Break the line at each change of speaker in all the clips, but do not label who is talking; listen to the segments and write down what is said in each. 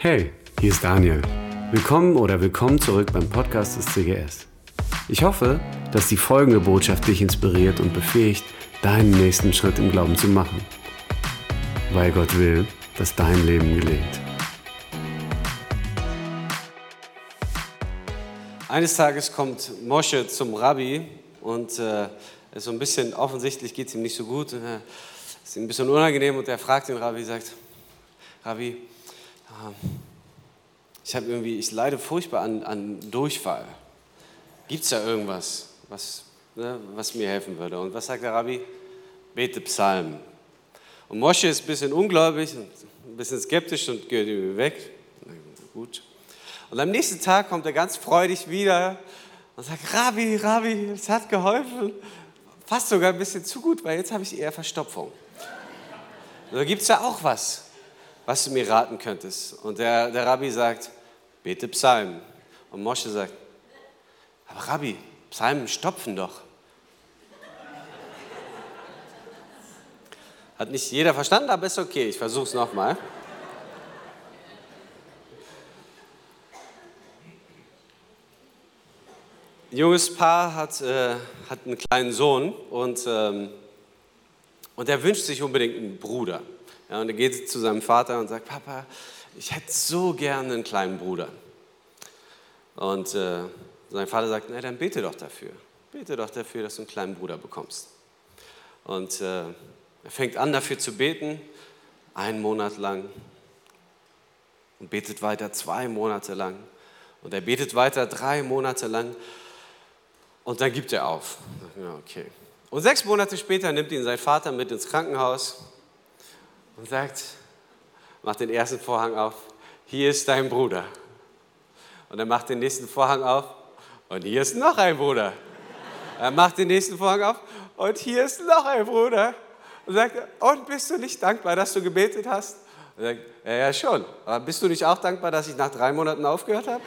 Hey, hier ist Daniel. Willkommen oder willkommen zurück beim Podcast des CGS. Ich hoffe, dass die folgende Botschaft dich inspiriert und befähigt, deinen nächsten Schritt im Glauben zu machen. Weil Gott will, dass dein Leben gelingt.
Eines Tages kommt Mosche zum Rabbi und äh, so ein bisschen offensichtlich geht es ihm nicht so gut. Und, äh, ist ihm ein bisschen unangenehm und er fragt den Rabbi, sagt, Rabbi, äh, ich habe irgendwie, ich leide furchtbar an, an Durchfall. Gibt es da irgendwas, was, ne, was mir helfen würde? Und was sagt der Rabbi? Bete Psalmen. Und Mosche ist ein bisschen ungläubig ein bisschen skeptisch und geht irgendwie weg. Gut. Und am nächsten Tag kommt er ganz freudig wieder und sagt, Rabbi, Rabbi, es hat geholfen. Fast sogar ein bisschen zu gut, weil jetzt habe ich eher Verstopfung. da gibt es ja auch was, was du mir raten könntest. Und der, der Rabbi sagt, bete Psalmen. Und Mosche sagt, aber Rabbi, Psalmen stopfen doch. Hat nicht jeder verstanden, aber ist okay, ich versuche es nochmal. Ein junges Paar hat, äh, hat einen kleinen Sohn und, ähm, und er wünscht sich unbedingt einen Bruder. Ja, und er geht zu seinem Vater und sagt, Papa, ich hätte so gerne einen kleinen Bruder. Und äh, sein Vater sagt, na dann bete doch dafür. Bete doch dafür, dass du einen kleinen Bruder bekommst. Und äh, er fängt an dafür zu beten, einen Monat lang und betet weiter zwei Monate lang. Und er betet weiter drei Monate lang und dann gibt er auf. Ja, okay. Und sechs Monate später nimmt ihn sein Vater mit ins Krankenhaus und sagt, macht den ersten Vorhang auf, hier ist dein Bruder. Und er macht den nächsten Vorhang auf und hier ist noch ein Bruder. Er macht den nächsten Vorhang auf und hier ist noch ein Bruder. Und sagt, und bist du nicht dankbar, dass du gebetet hast? Und sagt, ja, ja schon. Aber bist du nicht auch dankbar, dass ich nach drei Monaten aufgehört habe?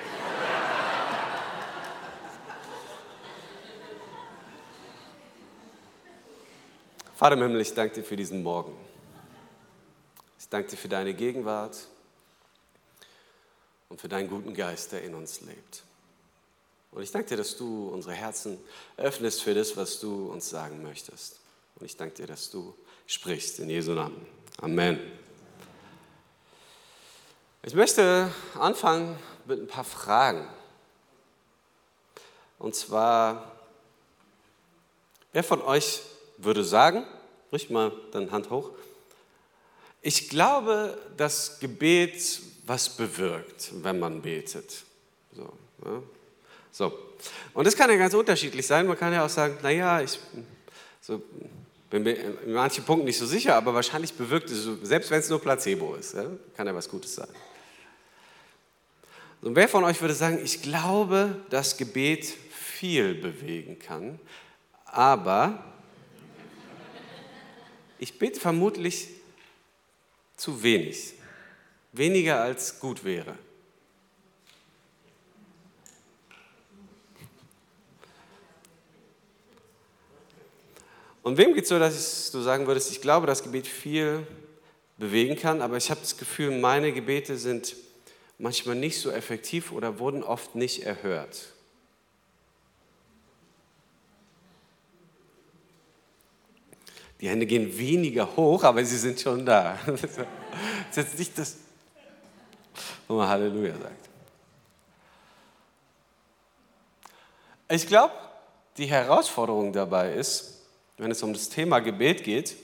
Vater im Himmel, ich danke dir für diesen Morgen. Danke dir für deine Gegenwart und für deinen guten Geist, der in uns lebt. Und ich danke dir, dass du unsere Herzen öffnest für das, was du uns sagen möchtest. Und ich danke dir, dass du sprichst in Jesu Namen. Amen. Ich möchte anfangen mit ein paar Fragen. Und zwar, wer von euch würde sagen, richt mal dann Hand hoch, ich glaube, dass Gebet was bewirkt, wenn man betet. So, ja. so. Und das kann ja ganz unterschiedlich sein. Man kann ja auch sagen, naja, ich so, bin mir in manchen Punkten nicht so sicher, aber wahrscheinlich bewirkt es, selbst wenn es nur Placebo ist, ja, kann ja was Gutes sein. Und wer von euch würde sagen, ich glaube, dass Gebet viel bewegen kann, aber ich bete vermutlich zu wenig, weniger als gut wäre. Und wem geht es so, dass du sagen würdest, ich glaube, dass Gebet viel bewegen kann, aber ich habe das Gefühl, meine Gebete sind manchmal nicht so effektiv oder wurden oft nicht erhört. Die Hände gehen weniger hoch, aber sie sind schon da. Das ist jetzt nicht das, wo man Halleluja sagt. Ich glaube, die Herausforderung dabei ist, wenn es um das Thema Gebet geht,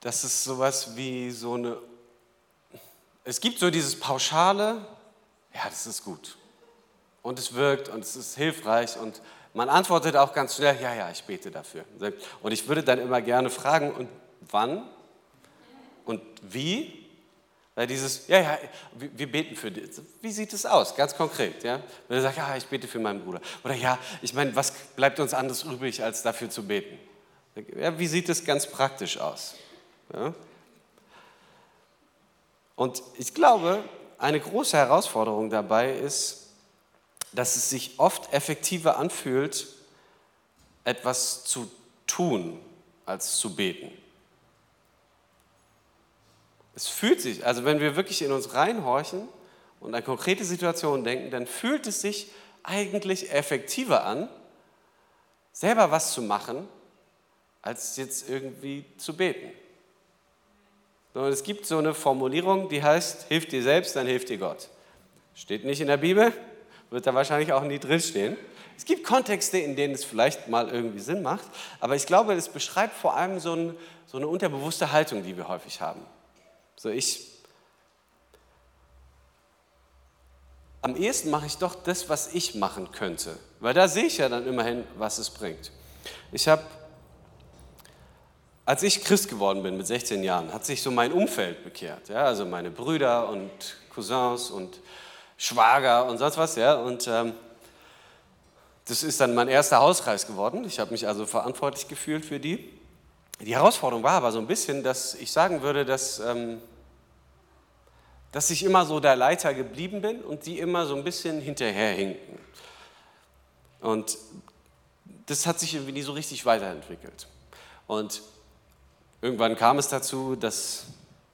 dass es sowas wie so eine, es gibt so dieses pauschale, ja, das ist gut und es wirkt und es ist hilfreich und man antwortet auch ganz schnell, ja, ja, ich bete dafür. Und ich würde dann immer gerne fragen, und wann und wie? Weil dieses, ja, ja, wir beten für dich. Wie sieht es aus, ganz konkret? Ja? Wenn du sagst, ja, ich bete für meinen Bruder. Oder ja, ich meine, was bleibt uns anderes übrig, als dafür zu beten? Ja, wie sieht es ganz praktisch aus? Ja? Und ich glaube, eine große Herausforderung dabei ist, dass es sich oft effektiver anfühlt, etwas zu tun, als zu beten. es fühlt sich, also wenn wir wirklich in uns reinhorchen und an konkrete Situationen denken, dann fühlt es sich eigentlich effektiver an, selber was zu machen, als jetzt irgendwie zu beten. Und es gibt so eine Formulierung, die heißt, hilf dir selbst, dann hilft dir Gott. Steht nicht in der Bibel, wird da wahrscheinlich auch nie drinstehen. Es gibt Kontexte, in denen es vielleicht mal irgendwie Sinn macht, aber ich glaube, es beschreibt vor allem so, ein, so eine unterbewusste Haltung, die wir häufig haben. So ich, am ehesten mache ich doch das, was ich machen könnte, weil da sehe ich ja dann immerhin, was es bringt. Ich habe als ich Christ geworden bin mit 16 Jahren, hat sich so mein Umfeld bekehrt. Ja? Also meine Brüder und Cousins und Schwager und sonst was. Ja? Und ähm, das ist dann mein erster Hauskreis geworden. Ich habe mich also verantwortlich gefühlt für die. Die Herausforderung war aber so ein bisschen, dass ich sagen würde, dass, ähm, dass ich immer so der Leiter geblieben bin und die immer so ein bisschen hinterherhinken. Und das hat sich irgendwie nie so richtig weiterentwickelt. Und Irgendwann kam es dazu, dass,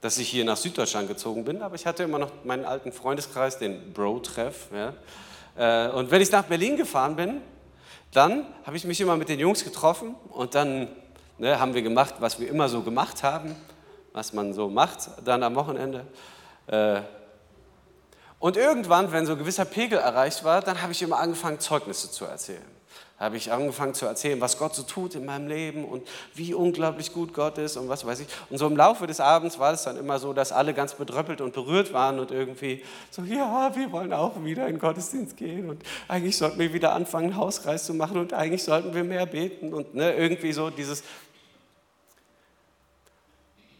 dass ich hier nach Süddeutschland gezogen bin, aber ich hatte immer noch meinen alten Freundeskreis, den Bro-Treff. Ja. Äh, und wenn ich nach Berlin gefahren bin, dann habe ich mich immer mit den Jungs getroffen und dann ne, haben wir gemacht, was wir immer so gemacht haben, was man so macht dann am Wochenende. Äh, und irgendwann, wenn so ein gewisser Pegel erreicht war, dann habe ich immer angefangen, Zeugnisse zu erzählen habe ich angefangen zu erzählen, was Gott so tut in meinem Leben und wie unglaublich gut Gott ist und was weiß ich. Und so im Laufe des Abends war es dann immer so, dass alle ganz bedröppelt und berührt waren und irgendwie so, ja, wir wollen auch wieder in den Gottesdienst gehen und eigentlich sollten wir wieder anfangen, Hauskreis zu machen und eigentlich sollten wir mehr beten und ne, irgendwie so dieses.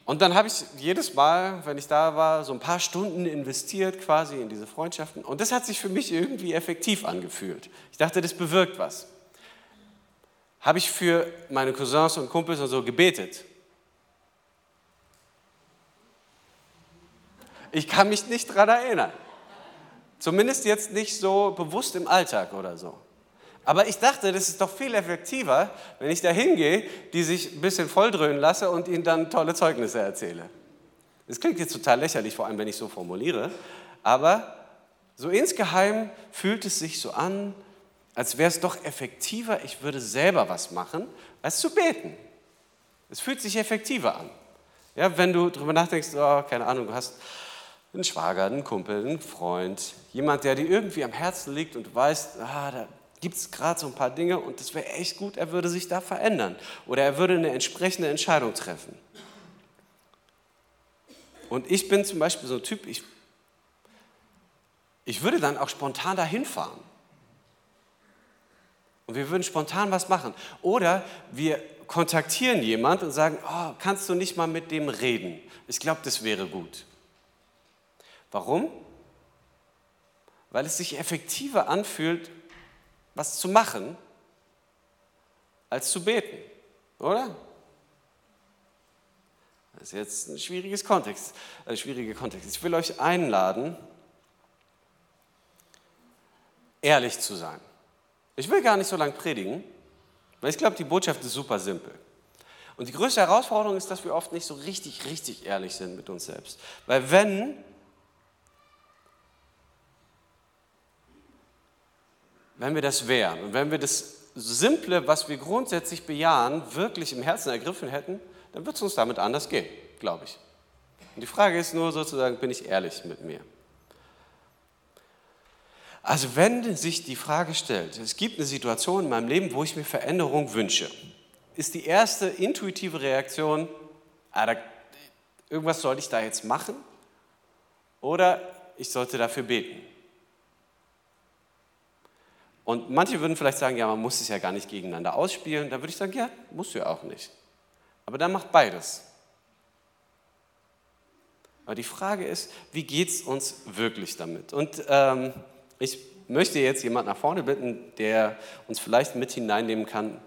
Und dann habe ich jedes Mal, wenn ich da war, so ein paar Stunden investiert quasi in diese Freundschaften. Und das hat sich für mich irgendwie effektiv angefühlt. Ich dachte, das bewirkt was habe ich für meine Cousins und Kumpels und so gebetet. Ich kann mich nicht daran erinnern. Zumindest jetzt nicht so bewusst im Alltag oder so. Aber ich dachte, das ist doch viel effektiver, wenn ich da hingehe, die sich ein bisschen volldröhnen lasse und ihnen dann tolle Zeugnisse erzähle. Das klingt jetzt total lächerlich, vor allem wenn ich so formuliere. Aber so insgeheim fühlt es sich so an, als wäre es doch effektiver, ich würde selber was machen, als zu beten. Es fühlt sich effektiver an. Ja, wenn du darüber nachdenkst, oh, keine Ahnung, du hast einen Schwager, einen Kumpel, einen Freund, jemand, der dir irgendwie am Herzen liegt und du weißt, ah, da gibt es gerade so ein paar Dinge und das wäre echt gut, er würde sich da verändern oder er würde eine entsprechende Entscheidung treffen. Und ich bin zum Beispiel so ein Typ, ich, ich würde dann auch spontan dahin fahren. Und wir würden spontan was machen. Oder wir kontaktieren jemand und sagen, oh, kannst du nicht mal mit dem reden? Ich glaube, das wäre gut. Warum? Weil es sich effektiver anfühlt, was zu machen, als zu beten, oder? Das ist jetzt ein schwieriges Kontext, ein äh, schwieriger Kontext. Ich will euch einladen, ehrlich zu sein. Ich will gar nicht so lange predigen, weil ich glaube, die Botschaft ist super simpel. Und die größte Herausforderung ist, dass wir oft nicht so richtig, richtig ehrlich sind mit uns selbst. Weil wenn, wenn wir das wären und wenn wir das Simple, was wir grundsätzlich bejahen, wirklich im Herzen ergriffen hätten, dann wird es uns damit anders gehen, glaube ich. Und die Frage ist nur sozusagen, bin ich ehrlich mit mir? Also wenn sich die Frage stellt, es gibt eine Situation in meinem Leben, wo ich mir Veränderung wünsche, ist die erste intuitive Reaktion, ah, da, irgendwas sollte ich da jetzt machen oder ich sollte dafür beten. Und manche würden vielleicht sagen, ja, man muss es ja gar nicht gegeneinander ausspielen. Da würde ich sagen, ja, musst du ja auch nicht. Aber dann macht beides. Aber die Frage ist, wie geht es uns wirklich damit? Und ähm, ich möchte jetzt jemand nach vorne bitten, der uns vielleicht mit hineinnehmen kann,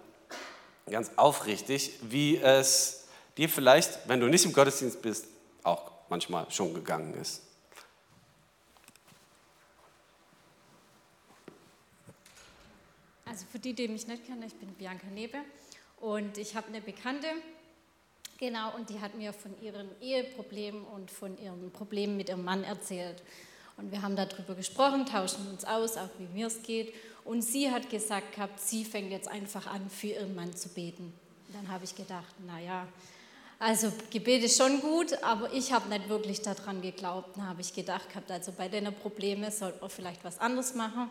ganz aufrichtig, wie es dir vielleicht, wenn du nicht im Gottesdienst bist, auch manchmal schon gegangen ist.
Also für die, die mich nicht kennen, ich bin Bianca Nebe und ich habe eine Bekannte, Genau, und die hat mir von ihren Eheproblemen und von ihren Problemen mit ihrem Mann erzählt. Und wir haben darüber gesprochen, tauschen uns aus, auch wie mir es geht. Und sie hat gesagt gehabt, sie fängt jetzt einfach an, für ihren Mann zu beten. Und dann habe ich gedacht, naja, also Gebet ist schon gut, aber ich habe nicht wirklich daran geglaubt. Dann habe ich gedacht gehabt, also bei den Problemen sollte man vielleicht was anderes machen,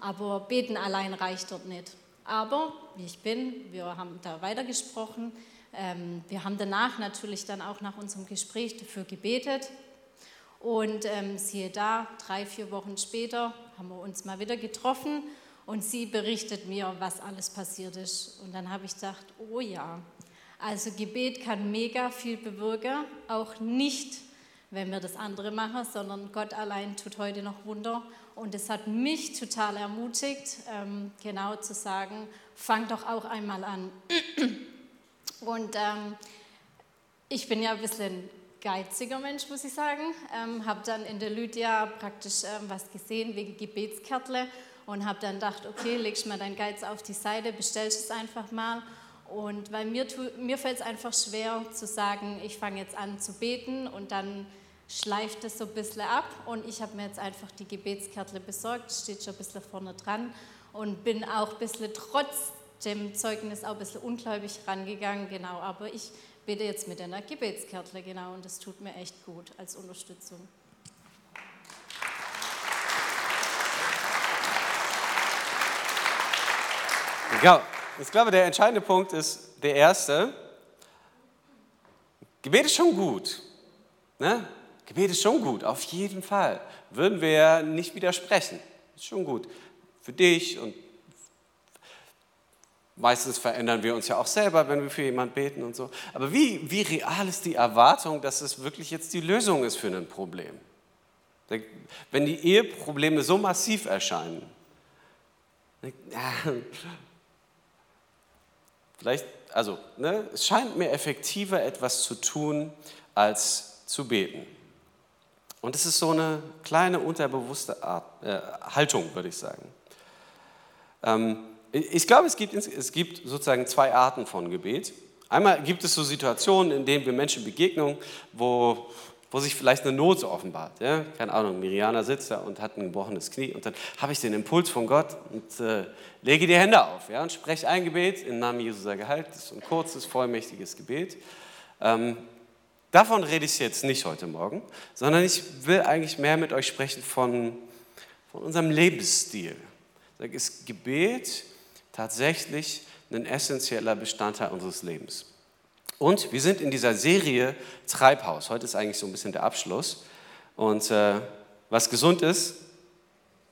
aber beten allein reicht dort nicht. Aber wie ich bin, wir haben da weitergesprochen. Ähm, wir haben danach natürlich dann auch nach unserem Gespräch dafür gebetet. Und ähm, siehe da, drei, vier Wochen später haben wir uns mal wieder getroffen und sie berichtet mir, was alles passiert ist. Und dann habe ich gedacht, oh ja, also Gebet kann mega viel bewirken, auch nicht, wenn wir das andere machen, sondern Gott allein tut heute noch Wunder. Und es hat mich total ermutigt, ähm, genau zu sagen, fang doch auch einmal an. Und ähm, ich bin ja ein bisschen geiziger Mensch, muss ich sagen. Ähm, habe dann in der Lydia praktisch ähm, was gesehen wegen Gebetskärtle und habe dann gedacht, okay, legst mal dein Geiz auf die Seite, bestellst es einfach mal. Und weil mir, mir fällt es einfach schwer zu sagen, ich fange jetzt an zu beten und dann schleift es so ein bisschen ab. Und ich habe mir jetzt einfach die Gebetskärtle besorgt, steht schon ein bisschen vorne dran und bin auch ein bisschen trotz dem Zeugnis auch ein bisschen ungläubig rangegangen, genau. Aber ich bete jetzt mit einer Gebetskärtle, genau, und das tut mir echt gut als Unterstützung.
Ja, ich glaube, der entscheidende Punkt ist der erste. Gebet ist schon gut. Ne? Gebet ist schon gut, auf jeden Fall. Würden wir nicht widersprechen. Ist schon gut. Für dich und Meistens verändern wir uns ja auch selber, wenn wir für jemanden beten und so. Aber wie, wie real ist die Erwartung, dass es wirklich jetzt die Lösung ist für ein Problem? Wenn die Eheprobleme so massiv erscheinen, vielleicht, also, ne, es scheint mir effektiver, etwas zu tun, als zu beten. Und es ist so eine kleine unterbewusste Art, äh, Haltung, würde ich sagen. Ähm, ich glaube, es gibt, es gibt sozusagen zwei Arten von Gebet. Einmal gibt es so Situationen, in denen wir Menschen begegnen, wo, wo sich vielleicht eine Not so offenbart. Ja? Keine Ahnung, Miriana sitzt da und hat ein gebrochenes Knie und dann habe ich den Impuls von Gott und äh, lege die Hände auf ja? und spreche ein Gebet im Namen Jesus sei geheilt. Das ist ein kurzes, vollmächtiges Gebet. Ähm, davon rede ich jetzt nicht heute Morgen, sondern ich will eigentlich mehr mit euch sprechen von, von unserem Lebensstil. Das Gebet tatsächlich ein essentieller Bestandteil unseres Lebens. Und wir sind in dieser Serie Treibhaus. Heute ist eigentlich so ein bisschen der Abschluss. Und äh, was gesund ist,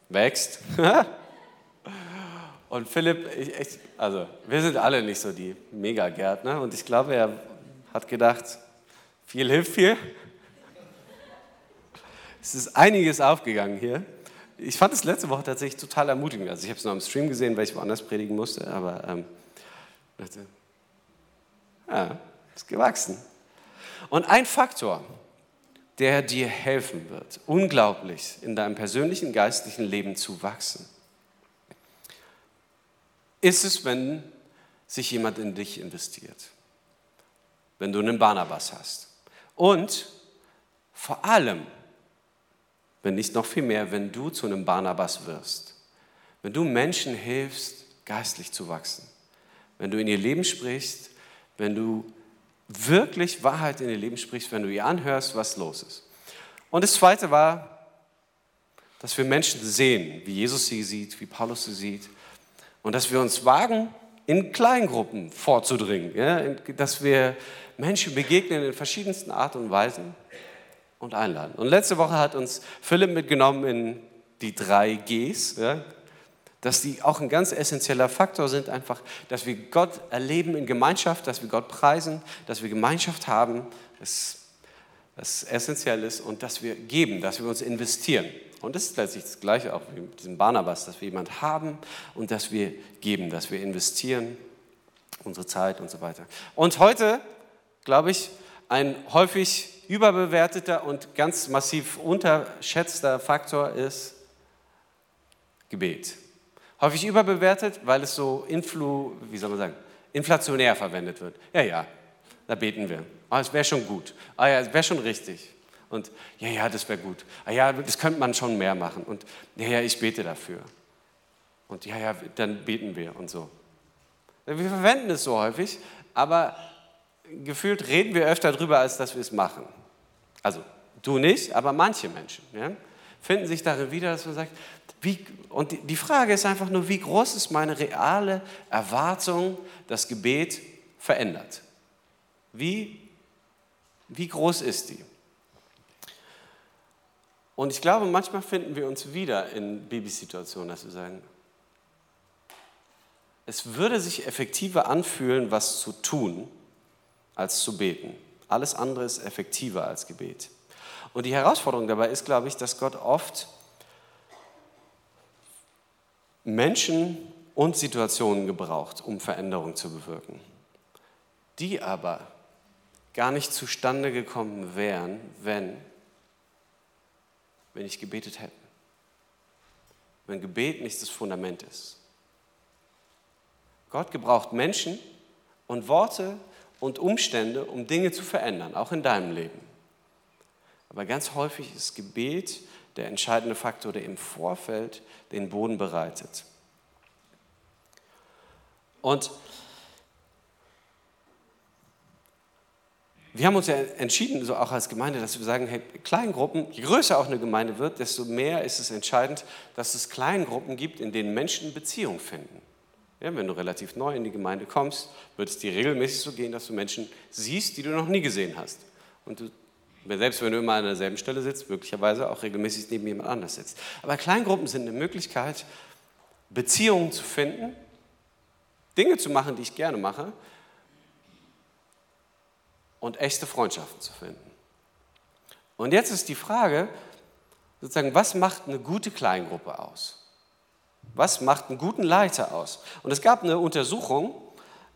wächst. und Philipp, ich, ich, also wir sind alle nicht so die Megagärtner. Und ich glaube, er hat gedacht, viel hilft viel. Es ist einiges aufgegangen hier ich fand es letzte Woche tatsächlich total ermutigend. Also ich habe es noch im Stream gesehen, weil ich woanders predigen musste, aber ähm, dachte, ja, ist gewachsen. Und ein Faktor, der dir helfen wird, unglaublich in deinem persönlichen geistlichen Leben zu wachsen, ist es, wenn sich jemand in dich investiert. Wenn du einen Barnabas hast. Und vor allem, wenn nicht noch viel mehr, wenn du zu einem Barnabas wirst. Wenn du Menschen hilfst, geistlich zu wachsen. Wenn du in ihr Leben sprichst, wenn du wirklich Wahrheit in ihr Leben sprichst, wenn du ihr anhörst, was los ist. Und das Zweite war, dass wir Menschen sehen, wie Jesus sie sieht, wie Paulus sie sieht. Und dass wir uns wagen, in Kleingruppen vorzudringen. Ja? Dass wir Menschen begegnen in verschiedensten Art und Weisen und einladen. Und letzte Woche hat uns Philipp mitgenommen in die drei Gs, ja, dass die auch ein ganz essentieller Faktor sind, einfach, dass wir Gott erleben in Gemeinschaft, dass wir Gott preisen, dass wir Gemeinschaft haben, das, das essentiell ist und dass wir geben, dass wir uns investieren. Und das ist letztlich das Gleiche auch wie mit diesem Barnabas, dass wir jemanden haben und dass wir geben, dass wir investieren, unsere Zeit und so weiter. Und heute, glaube ich, ein häufig überbewerteter und ganz massiv unterschätzter Faktor ist Gebet. Häufig überbewertet, weil es so influ, wie soll man sagen, inflationär verwendet wird. Ja, ja, da beten wir. Ah, es wäre schon gut. Ah ja, es wäre schon richtig. Und ja, ja, das wäre gut. Ah ja, das könnte man schon mehr machen. Und ja, ja, ich bete dafür. Und ja, ja, dann beten wir und so. Wir verwenden es so häufig, aber gefühlt reden wir öfter darüber, als dass wir es machen. Also du nicht, aber manche Menschen ja, finden sich darin wieder, dass man sagt, wie, und die Frage ist einfach nur, wie groß ist meine reale Erwartung, dass Gebet verändert? Wie, wie groß ist die? Und ich glaube, manchmal finden wir uns wieder in Babysituationen, dass wir sagen, es würde sich effektiver anfühlen, was zu tun, als zu beten. Alles andere ist effektiver als Gebet. Und die Herausforderung dabei ist, glaube ich, dass Gott oft Menschen und Situationen gebraucht, um Veränderung zu bewirken, die aber gar nicht zustande gekommen wären, wenn, wenn ich gebetet hätte. Wenn Gebet nicht das Fundament ist. Gott gebraucht Menschen und Worte und Umstände, um Dinge zu verändern, auch in deinem Leben. Aber ganz häufig ist Gebet der entscheidende Faktor, der im Vorfeld den Boden bereitet. Und wir haben uns ja entschieden, so auch als Gemeinde, dass wir sagen, hey, Kleingruppen, je größer auch eine Gemeinde wird, desto mehr ist es entscheidend, dass es Kleingruppen gibt, in denen Menschen Beziehung finden. Ja, wenn du relativ neu in die Gemeinde kommst, wird es dir regelmäßig so gehen, dass du Menschen siehst, die du noch nie gesehen hast. Und du, selbst wenn du immer an derselben Stelle sitzt, möglicherweise auch regelmäßig neben jemand anders sitzt. Aber Kleingruppen sind eine Möglichkeit, Beziehungen zu finden, Dinge zu machen, die ich gerne mache und echte Freundschaften zu finden. Und jetzt ist die Frage, sozusagen, was macht eine gute Kleingruppe aus? Was macht einen guten Leiter aus? Und es gab eine Untersuchung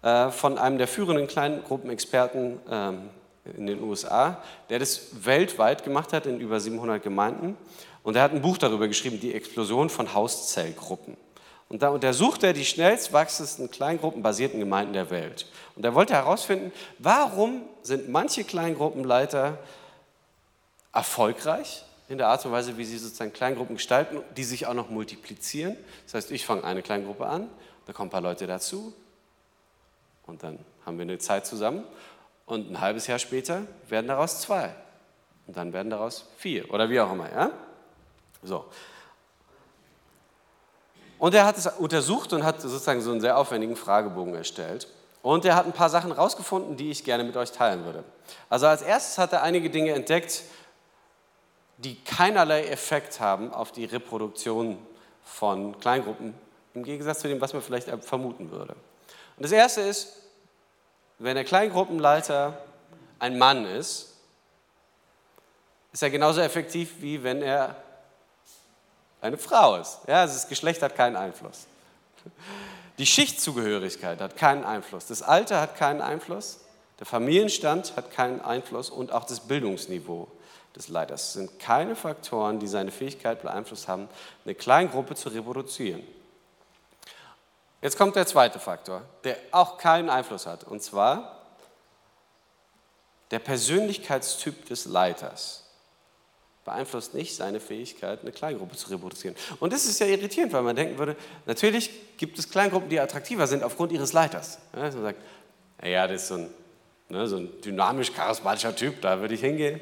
äh, von einem der führenden Kleingruppenexperten ähm, in den USA, der das weltweit gemacht hat in über 700 Gemeinden. Und er hat ein Buch darüber geschrieben, die Explosion von Hauszellgruppen. Und da untersucht er die schnellst wachsendsten kleingruppenbasierten Gemeinden der Welt. Und er wollte herausfinden, warum sind manche Kleingruppenleiter erfolgreich in der Art und Weise, wie sie sozusagen Kleingruppen gestalten, die sich auch noch multiplizieren. Das heißt, ich fange eine Kleingruppe an, da kommen ein paar Leute dazu und dann haben wir eine Zeit zusammen und ein halbes Jahr später werden daraus zwei und dann werden daraus vier oder wie auch immer. Ja? So. Und er hat es untersucht und hat sozusagen so einen sehr aufwendigen Fragebogen erstellt. Und er hat ein paar Sachen rausgefunden, die ich gerne mit euch teilen würde. Also als erstes hat er einige Dinge entdeckt, die keinerlei Effekt haben auf die Reproduktion von Kleingruppen, im Gegensatz zu dem, was man vielleicht vermuten würde. Und das Erste ist, wenn der Kleingruppenleiter ein Mann ist, ist er genauso effektiv, wie wenn er eine Frau ist. Ja, also das Geschlecht hat keinen Einfluss. Die Schichtzugehörigkeit hat keinen Einfluss. Das Alter hat keinen Einfluss. Der Familienstand hat keinen Einfluss und auch das Bildungsniveau des Leiters. Sind keine Faktoren, die seine Fähigkeit beeinflusst haben, eine Kleingruppe zu reproduzieren. Jetzt kommt der zweite Faktor, der auch keinen Einfluss hat, und zwar der Persönlichkeitstyp des Leiters beeinflusst nicht seine Fähigkeit, eine Kleingruppe zu reproduzieren. Und das ist ja irritierend, weil man denken würde, natürlich gibt es Kleingruppen, die attraktiver sind aufgrund ihres Leiters. Ja, man sagt, ja, das ist so ein, ne, so ein dynamisch charismatischer Typ, da würde ich hingehen.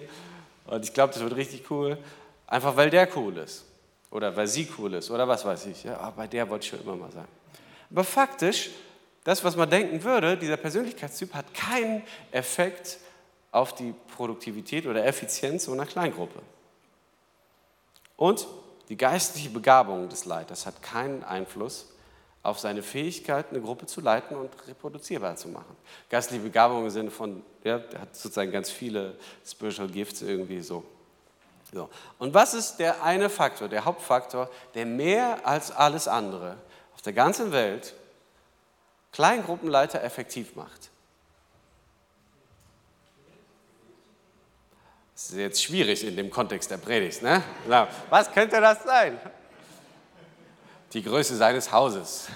Und ich glaube, das wird richtig cool, einfach weil der cool ist. Oder weil sie cool ist. Oder was weiß ich. Ja, ah, bei der wollte ich schon immer mal sagen. Aber faktisch, das, was man denken würde, dieser Persönlichkeitstyp hat keinen Effekt auf die Produktivität oder Effizienz so einer Kleingruppe. Und die geistliche Begabung des Leiters hat keinen Einfluss auf seine Fähigkeit, eine Gruppe zu leiten und reproduzierbar zu machen. Geistliche Begabung im Sinne von, ja, er hat sozusagen ganz viele Spiritual Gifts irgendwie so. so. Und was ist der eine Faktor, der Hauptfaktor, der mehr als alles andere auf der ganzen Welt Kleingruppenleiter effektiv macht? Das ist jetzt schwierig in dem Kontext der Predigt. Ne? Was könnte das sein? Die Größe seines Hauses,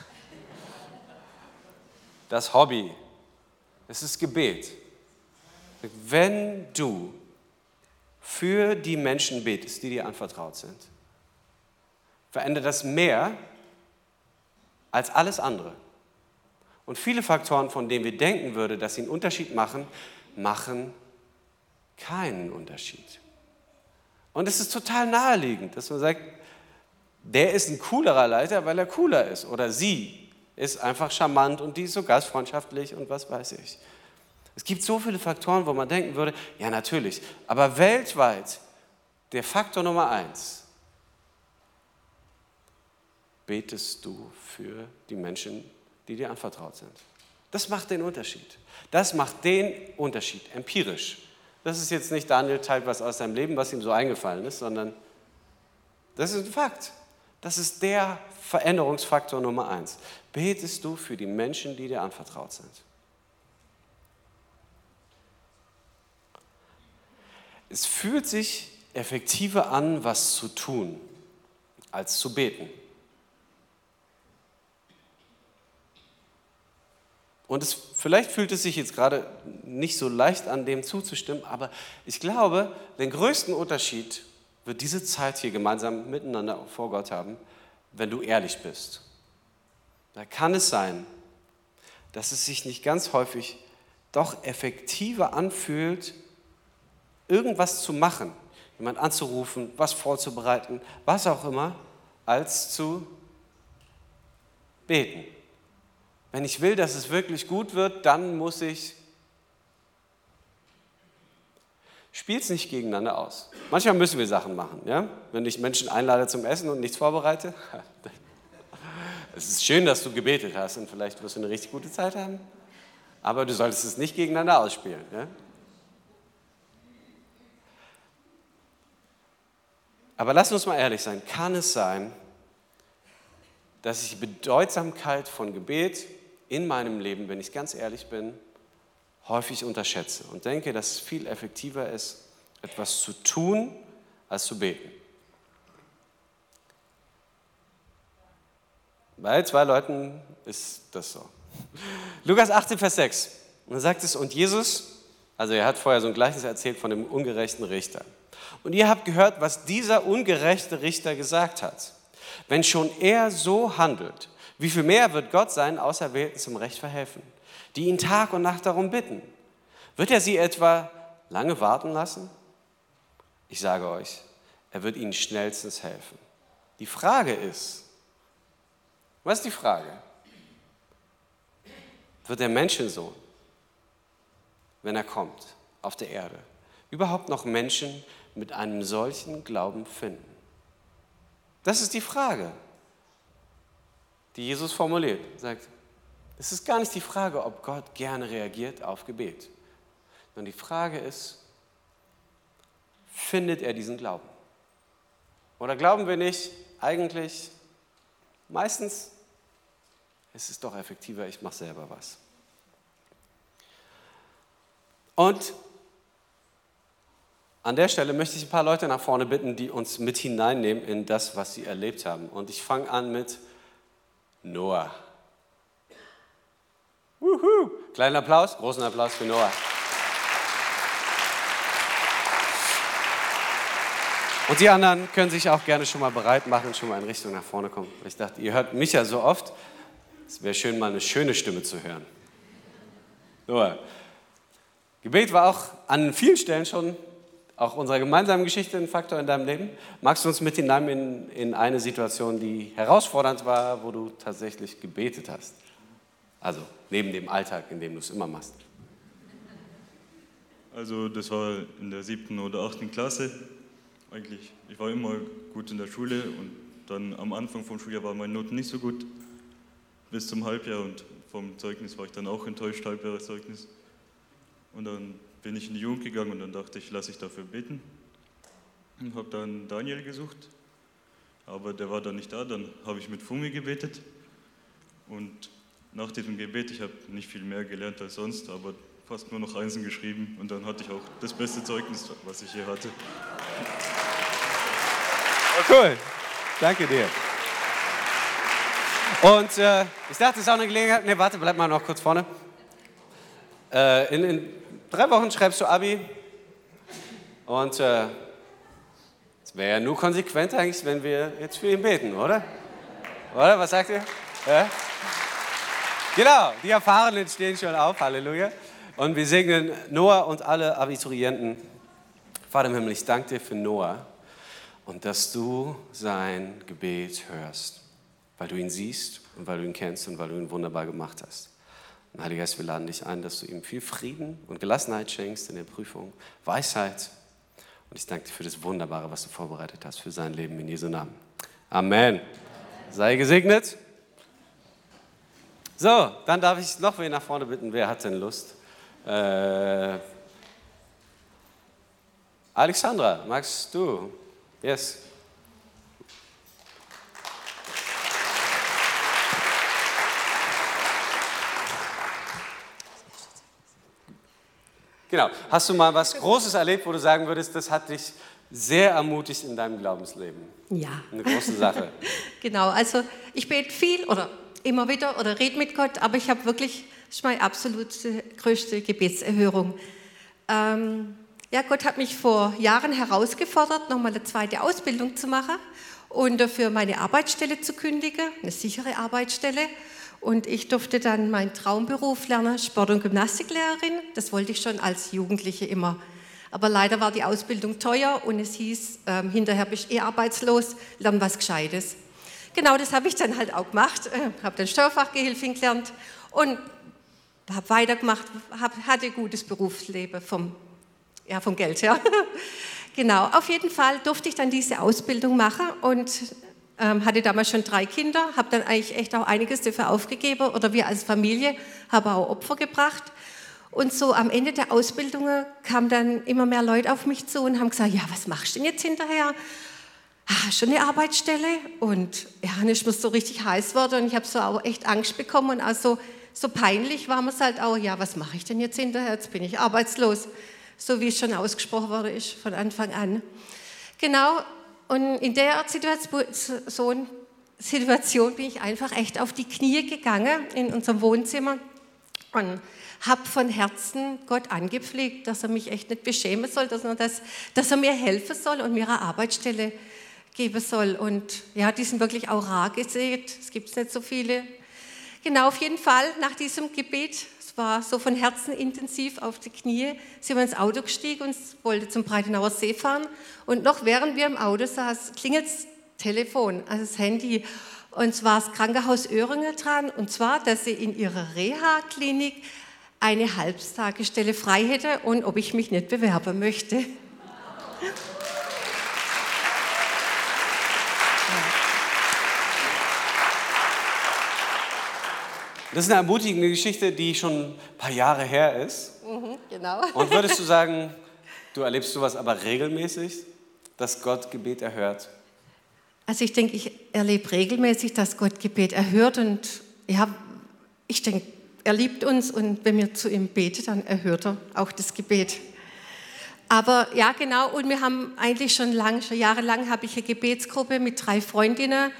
das Hobby, es ist Gebet. Wenn du für die Menschen betest, die dir anvertraut sind, verändert das mehr als alles andere. Und viele Faktoren, von denen wir denken würde, dass sie einen Unterschied machen, machen keinen Unterschied. Und es ist total naheliegend, dass man sagt, der ist ein coolerer Leiter, weil er cooler ist. Oder sie ist einfach charmant und die ist so gastfreundschaftlich und was weiß ich. Es gibt so viele Faktoren, wo man denken würde, ja natürlich, aber weltweit der Faktor Nummer eins, betest du für die Menschen, die dir anvertraut sind. Das macht den Unterschied. Das macht den Unterschied, empirisch. Das ist jetzt nicht Daniel teilt was aus seinem Leben, was ihm so eingefallen ist, sondern das ist ein Fakt. Das ist der Veränderungsfaktor Nummer eins. Betest du für die Menschen, die dir anvertraut sind? Es fühlt sich effektiver an, was zu tun, als zu beten. Und es, vielleicht fühlt es sich jetzt gerade nicht so leicht an, dem zuzustimmen, aber ich glaube, den größten Unterschied wird diese Zeit hier gemeinsam miteinander vor Gott haben, wenn du ehrlich bist. Da kann es sein, dass es sich nicht ganz häufig doch effektiver anfühlt, irgendwas zu machen, jemand anzurufen, was vorzubereiten, was auch immer, als zu beten. Wenn ich will, dass es wirklich gut wird, dann muss ich. Spielt es nicht gegeneinander aus. Manchmal müssen wir Sachen machen. Ja? Wenn ich Menschen einlade zum Essen und nichts vorbereite, es ist schön, dass du gebetet hast und vielleicht wirst du eine richtig gute Zeit haben, aber du solltest es nicht gegeneinander ausspielen. Ja? Aber lass uns mal ehrlich sein. Kann es sein, dass ich die Bedeutsamkeit von Gebet in meinem Leben, wenn ich ganz ehrlich bin, häufig unterschätze und denke, dass es viel effektiver ist, etwas zu tun, als zu beten. Bei zwei Leuten ist das so. Lukas 18, Vers 6. Und sagt es, und Jesus, also er hat vorher so ein Gleichnis erzählt von dem ungerechten Richter. Und ihr habt gehört, was dieser ungerechte Richter gesagt hat. Wenn schon er so handelt, wie viel mehr wird Gott seinen Auserwählten zum Recht verhelfen, die ihn Tag und Nacht darum bitten? Wird er sie etwa lange warten lassen? Ich sage euch, er wird ihnen schnellstens helfen. Die Frage ist, was ist die Frage? Wird der Menschensohn, wenn er kommt auf der Erde, überhaupt noch Menschen mit einem solchen Glauben finden? Das ist die Frage die Jesus formuliert. Er sagt, es ist gar nicht die Frage, ob Gott gerne reagiert auf Gebet, sondern die Frage ist, findet er diesen Glauben? Oder glauben wir nicht, eigentlich, meistens es ist doch effektiver, ich mache selber was. Und an der Stelle möchte ich ein paar Leute nach vorne bitten, die uns mit hineinnehmen in das, was sie erlebt haben. Und ich fange an mit Noah. Kleinen Applaus, großen Applaus für Noah. Und die anderen können sich auch gerne schon mal bereit machen, schon mal in Richtung nach vorne kommen. Ich dachte, ihr hört mich ja so oft, es wäre schön, mal eine schöne Stimme zu hören. Noah. Gebet war auch an vielen Stellen schon auch unserer gemeinsamen Geschichte ein Faktor in deinem Leben? Magst du uns mit hineinnehmen in, in eine Situation, die herausfordernd war, wo du tatsächlich gebetet hast? Also neben dem Alltag, in dem du es immer machst.
Also das war in der siebten oder achten Klasse. Eigentlich, ich war immer gut in der Schule und dann am Anfang vom Schuljahr waren meine Noten nicht so gut bis zum Halbjahr und vom Zeugnis war ich dann auch enttäuscht, Halbjahreszeugnis. Und dann bin ich in die Jugend gegangen und dann dachte ich, lasse ich dafür beten. Und habe dann Daniel gesucht, aber der war dann nicht da. Dann habe ich mit Fumi gebetet und nach diesem Gebet, ich habe nicht viel mehr gelernt als sonst, aber fast nur noch Einsen geschrieben und dann hatte ich auch das beste Zeugnis, was ich je hatte.
Oh, cool, danke dir. Und äh, ich dachte, es ist auch eine Gelegenheit. Ne, warte, bleib mal noch kurz vorne. Äh, in, in drei Wochen schreibst du Abi. Und äh, es wäre ja nur konsequent eigentlich, wenn wir jetzt für ihn beten, oder? Oder? Was sagt ihr? Ja? Genau, die Erfahrenen stehen schon auf, Halleluja. Und wir segnen Noah und alle Abiturienten. Vater im Himmel, ich danke dir für Noah und dass du sein Gebet hörst, weil du ihn siehst und weil du ihn kennst und weil du ihn wunderbar gemacht hast. Und Heiliger Geist, wir laden dich ein, dass du ihm viel Frieden und Gelassenheit schenkst in der Prüfung, Weisheit. Und ich danke dir für das Wunderbare, was du vorbereitet hast für sein Leben in Jesu Namen. Amen. Sei gesegnet. So, dann darf ich noch wen nach vorne bitten. Wer hat denn Lust? Äh, Alexandra, magst du? Yes. Genau. Hast du mal was Großes erlebt, wo du sagen würdest, das hat dich sehr ermutigt in deinem Glaubensleben?
Ja.
Eine große Sache.
genau, also ich bete viel oder immer wieder oder rede mit Gott, aber ich habe wirklich, das ist meine absolute größte Gebetserhörung. Ähm, ja, Gott hat mich vor Jahren herausgefordert, nochmal eine zweite Ausbildung zu machen und dafür meine Arbeitsstelle zu kündigen, eine sichere Arbeitsstelle. Und ich durfte dann meinen Traumberuf lernen, Sport- und Gymnastiklehrerin. Das wollte ich schon als Jugendliche immer. Aber leider war die Ausbildung teuer und es hieß, ähm, hinterher bist du eh arbeitslos, lern was Gescheites. Genau das habe ich dann halt auch gemacht, äh, habe dann Steuerfachgehilfin gelernt und habe weitergemacht, hab, hatte gutes Berufsleben vom, ja, vom Geld her. genau, auf jeden Fall durfte ich dann diese Ausbildung machen und ähm, hatte damals schon drei Kinder, habe dann eigentlich echt auch einiges dafür aufgegeben oder wir als Familie haben auch Opfer gebracht. Und so am Ende der Ausbildung kamen dann immer mehr Leute auf mich zu und haben gesagt, ja, was machst du denn jetzt hinterher? Ah, schon eine Arbeitsstelle? Und ja, dann ist mir so richtig heiß worden und ich habe so auch echt Angst bekommen und also so peinlich war mir es halt auch, ja, was mache ich denn jetzt hinterher? Jetzt bin ich arbeitslos, so wie es schon ausgesprochen worden ist von Anfang an. Genau, und in der Situation, Situation bin ich einfach echt auf die Knie gegangen in unserem Wohnzimmer und habe von Herzen Gott angepflegt, dass er mich echt nicht beschämen soll, dass das, dass er mir helfen soll und mir eine Arbeitsstelle geben soll. Und ja, die sind wirklich auch rar gesät. Es gibt nicht so viele. Genau, auf jeden Fall nach diesem Gebet, es war so von Herzen intensiv auf die Knie, sind wir ins Auto gestiegen und wollten zum Breitenauer See fahren. Und noch während wir im Auto saßen, klingelt das Telefon, also das Handy. Und zwar das Krankenhaus Öhringen dran. Und zwar, dass sie in ihrer Reha-Klinik eine Halbtagestelle frei hätte und ob ich mich nicht bewerben möchte.
Das ist eine ermutigende Geschichte, die schon ein paar Jahre her ist.
Mhm, genau.
Und würdest du sagen, du erlebst sowas aber regelmäßig, dass Gott Gebet erhört?
Also ich denke, ich erlebe regelmäßig, dass Gott Gebet erhört und ja, ich denke, er liebt uns und wenn wir zu ihm beten, dann erhört er auch das Gebet. Aber ja, genau, und wir haben eigentlich schon lang, schon jahrelang habe ich eine Gebetsgruppe mit drei Freundinnen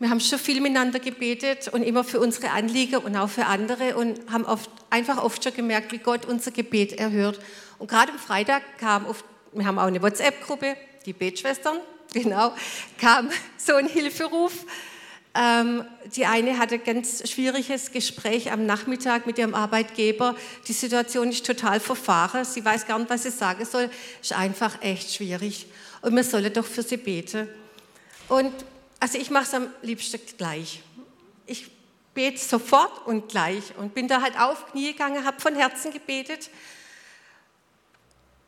wir haben schon viel miteinander gebetet und immer für unsere Anliegen und auch für andere und haben oft, einfach oft schon gemerkt, wie Gott unser Gebet erhört. Und gerade am Freitag kam oft, wir haben auch eine WhatsApp-Gruppe, die Betschwestern, genau, kam so ein Hilferuf. Ähm, die eine hatte ein ganz schwieriges Gespräch am Nachmittag mit ihrem Arbeitgeber. Die Situation ist total verfahren. Sie weiß gar nicht, was sie sagen soll. Ist einfach echt schwierig. Und wir sollen doch für sie beten. Und also ich mache es am liebsten gleich. Ich bete sofort und gleich und bin da halt auf Knie gegangen, habe von Herzen gebetet.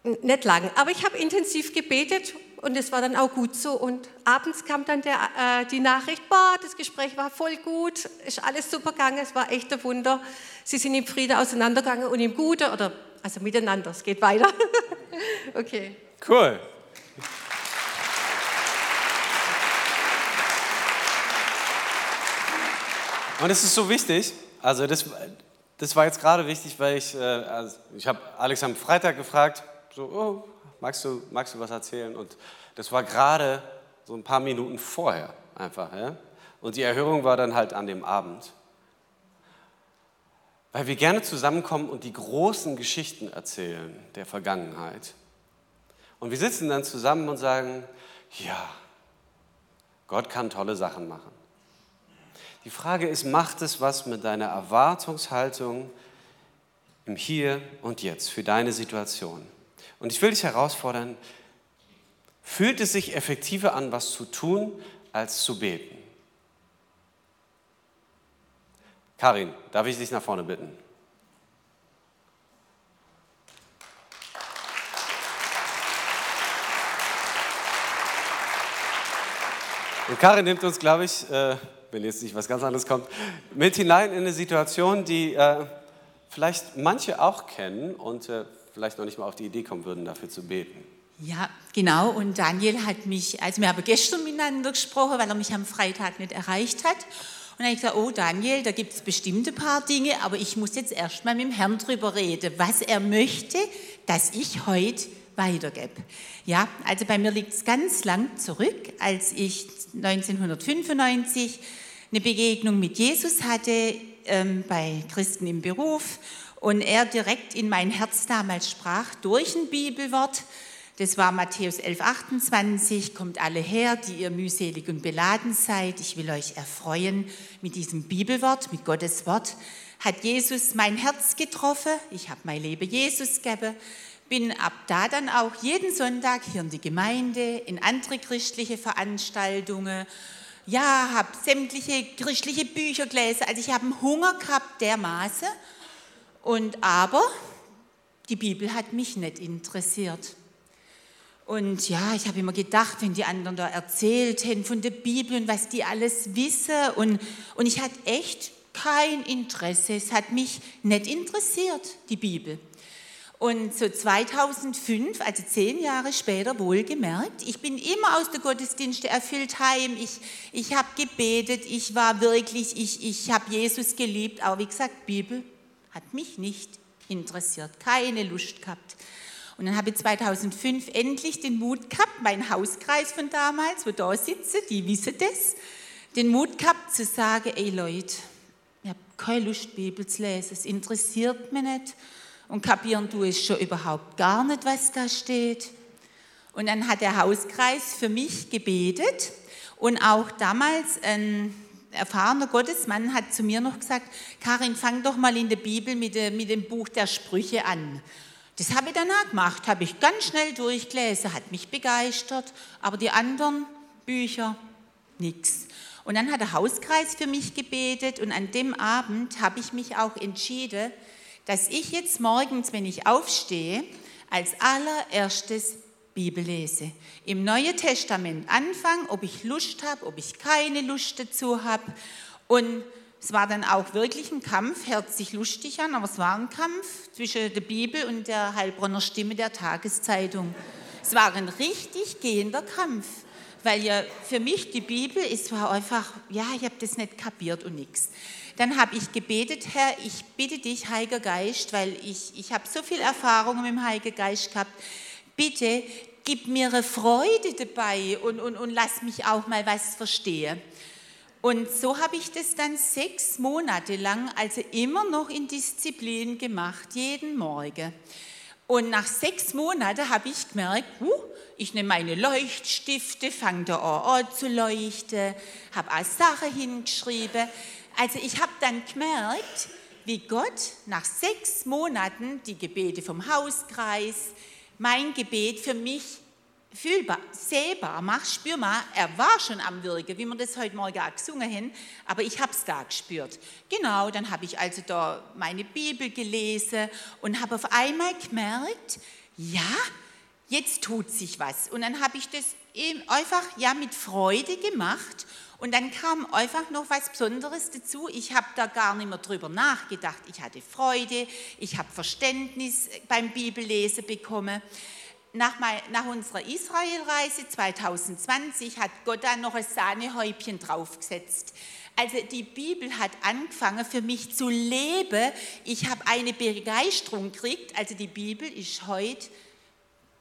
Nicht lang, aber ich habe intensiv gebetet und es war dann auch gut so. Und abends kam dann der, äh, die Nachricht, boah, das Gespräch war voll gut, ist alles super gegangen, es war echt ein Wunder. Sie sind im Frieden auseinandergegangen und im Gute oder also miteinander, es geht weiter. okay.
Cool. Und es ist so wichtig, also das, das war jetzt gerade wichtig, weil ich, äh, also ich habe Alex am Freitag gefragt, so, oh, magst, du, magst du was erzählen? Und das war gerade so ein paar Minuten vorher einfach. Ja? Und die Erhörung war dann halt an dem Abend. weil wir gerne zusammenkommen und die großen Geschichten erzählen der Vergangenheit. Und wir sitzen dann zusammen und sagen, ja, Gott kann tolle Sachen machen. Die Frage ist, macht es was mit deiner Erwartungshaltung im Hier und Jetzt für deine Situation? Und ich will dich herausfordern, fühlt es sich effektiver an, was zu tun, als zu beten? Karin, darf ich dich nach vorne bitten? Und Karin nimmt uns, glaube ich, äh, wenn jetzt nicht was ganz anderes kommt, mit hinein in eine Situation, die äh, vielleicht manche auch kennen und äh, vielleicht noch nicht mal auf die Idee kommen würden, dafür zu beten.
Ja, genau. Und Daniel hat mich, also wir haben gestern miteinander gesprochen, weil er mich am Freitag nicht erreicht hat. Und dann habe ich gesagt, oh Daniel, da gibt es bestimmt ein paar Dinge, aber ich muss jetzt erst mal mit dem Herrn drüber reden, was er möchte, dass ich heute weitergebe. Ja, also bei mir liegt es ganz lang zurück, als ich 1995 eine Begegnung mit Jesus hatte ähm, bei Christen im Beruf und er direkt in mein Herz damals sprach durch ein Bibelwort. Das war Matthäus 11, 28, kommt alle her, die ihr mühselig und beladen seid. Ich will euch erfreuen mit diesem Bibelwort, mit Gottes Wort. Hat Jesus mein Herz getroffen. Ich habe mein Leben Jesus gegeben. Bin ab da dann auch jeden Sonntag hier in die Gemeinde, in andere christliche Veranstaltungen. Ja, habe sämtliche christliche Bücher gelesen. Also ich habe einen Hunger gehabt dermaßen. Und aber die Bibel hat mich nicht interessiert. Und ja, ich habe immer gedacht, wenn die anderen da erzählt hätten von der Bibel und was die alles wissen. Und, und ich hatte echt kein Interesse. Es hat mich nicht interessiert, die Bibel. Und so 2005, also zehn Jahre später, wohlgemerkt, ich bin immer aus der Gottesdienste erfüllt heim. Ich, ich habe gebetet, ich war wirklich, ich, ich habe Jesus geliebt. Aber wie gesagt, Bibel hat mich nicht interessiert, keine Lust gehabt. Und dann habe ich 2005 endlich den Mut gehabt, mein Hauskreis von damals, wo da sitze, die wissen das, den Mut gehabt zu sagen, ey Leute, ich habe keine Lust, Bibel zu lesen, es interessiert mich nicht und kapieren du es schon überhaupt gar nicht, was da steht. Und dann hat der Hauskreis für mich gebetet und auch damals ein erfahrener Gottesmann hat zu mir noch gesagt, Karin, fang doch mal in der Bibel mit, mit dem Buch der Sprüche an. Das habe ich danach gemacht, habe ich ganz schnell durchgelesen, hat mich begeistert, aber die anderen Bücher nichts. Und dann hat der Hauskreis für mich gebetet und an dem Abend habe ich mich auch entschieden, dass ich jetzt morgens, wenn ich aufstehe, als allererstes Bibel lese. Im Neuen Testament anfangen, ob ich Lust habe, ob ich keine Lust dazu habe. Und es war dann auch wirklich ein Kampf, hört sich lustig an, aber es war ein Kampf zwischen der Bibel und der Heilbronner Stimme der Tageszeitung. Es war ein richtig gehender Kampf, weil ja für mich die Bibel, es war einfach, ja, ich habe das nicht kapiert und nichts. Dann habe ich gebetet, Herr, ich bitte dich, Heiliger Geist, weil ich, ich habe so viel Erfahrung mit dem Heiligen Geist gehabt, bitte gib mir eine Freude dabei und, und, und lass mich auch mal was verstehen. Und so habe ich das dann sechs Monate lang, also immer noch in Disziplin gemacht, jeden Morgen. Und nach sechs Monaten habe ich gemerkt, uh, ich nehme meine Leuchtstifte, fange da an zu leuchten, habe auch Sachen hingeschrieben. Also ich habe dann gemerkt, wie Gott nach sechs Monaten die Gebete vom Hauskreis, mein Gebet für mich fühlbar, sehbar macht, spürbar. Er war schon am Wirken, wie wir das heute Morgen auch gesungen haben, aber ich habe es gar gespürt. Genau, dann habe ich also da meine Bibel gelesen und habe auf einmal gemerkt, ja, jetzt tut sich was. Und dann habe ich das einfach ja mit Freude gemacht und dann kam einfach noch was Besonderes dazu. Ich habe da gar nicht mehr drüber nachgedacht. Ich hatte Freude, ich habe Verständnis beim Bibellesen bekommen nach, nach unserer Israelreise 2020 hat Gott da noch ein Sahnehäubchen draufgesetzt. Also die Bibel hat angefangen für mich zu leben. Ich habe eine Begeisterung gekriegt. Also die Bibel ist heute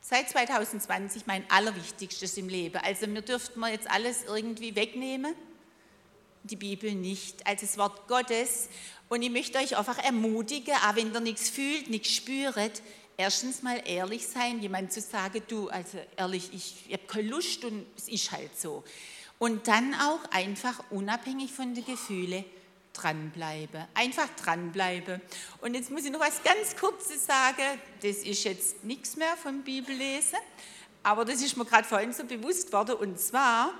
seit 2020 mein allerwichtigstes im Leben. Also mir dürften wir jetzt alles irgendwie wegnehmen. die Bibel nicht als das Wort Gottes. Und ich möchte euch einfach ermutigen, auch wenn ihr nichts fühlt, nichts spürt, erstens mal ehrlich sein, jemand zu sagen, du, also ehrlich, ich, ich habe keine Lust und es ist halt so. Und dann auch einfach unabhängig von den Gefühlen dranbleiben. Einfach dranbleiben. Und jetzt muss ich noch was ganz Kurzes sagen. Das ist jetzt nichts mehr vom Bibellesen, aber das ist mir gerade vorhin so bewusst worden. Und zwar,